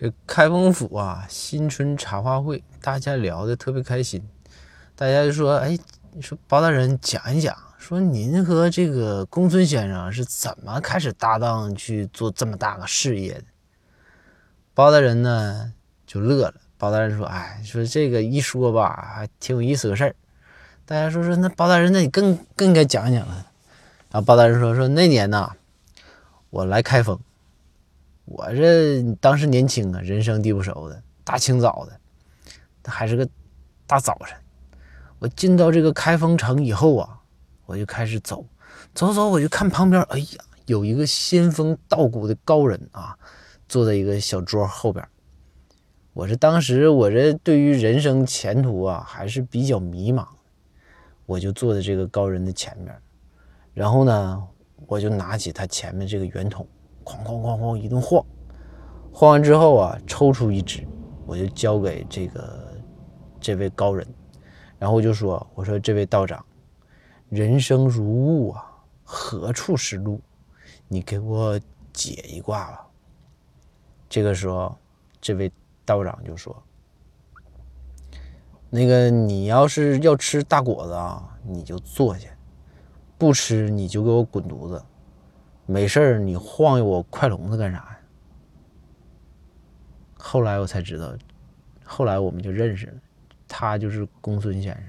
这开封府啊，新春茶话会，大家聊得特别开心。大家就说：“哎，你说包大人讲一讲，说您和这个公孙先生是怎么开始搭档去做这么大个事业的？”包大人呢就乐了。包大人说：“哎，说这个一说吧，还挺有意思个事儿。”大家说：“说那包大人，那你更更应该讲讲了。”然后包大人说：“说那年呐，我来开封。”我这当时年轻啊，人生地不熟的，大清早的，还是个大早晨。我进到这个开封城以后啊，我就开始走，走走，我就看旁边，哎呀，有一个仙风道骨的高人啊，坐在一个小桌后边。我这当时我这对于人生前途啊还是比较迷茫，我就坐在这个高人的前面，然后呢，我就拿起他前面这个圆筒。哐哐哐哐一顿晃，晃完之后啊，抽出一支，我就交给这个这位高人，然后就说：“我说这位道长，人生如雾啊，何处是路？你给我解一卦吧。”这个时候，这位道长就说：“那个你要是要吃大果子啊，你就坐下；不吃你就给我滚犊子。”没事儿，你晃悠我快笼子干啥呀？后来我才知道，后来我们就认识了，他就是公孙先生。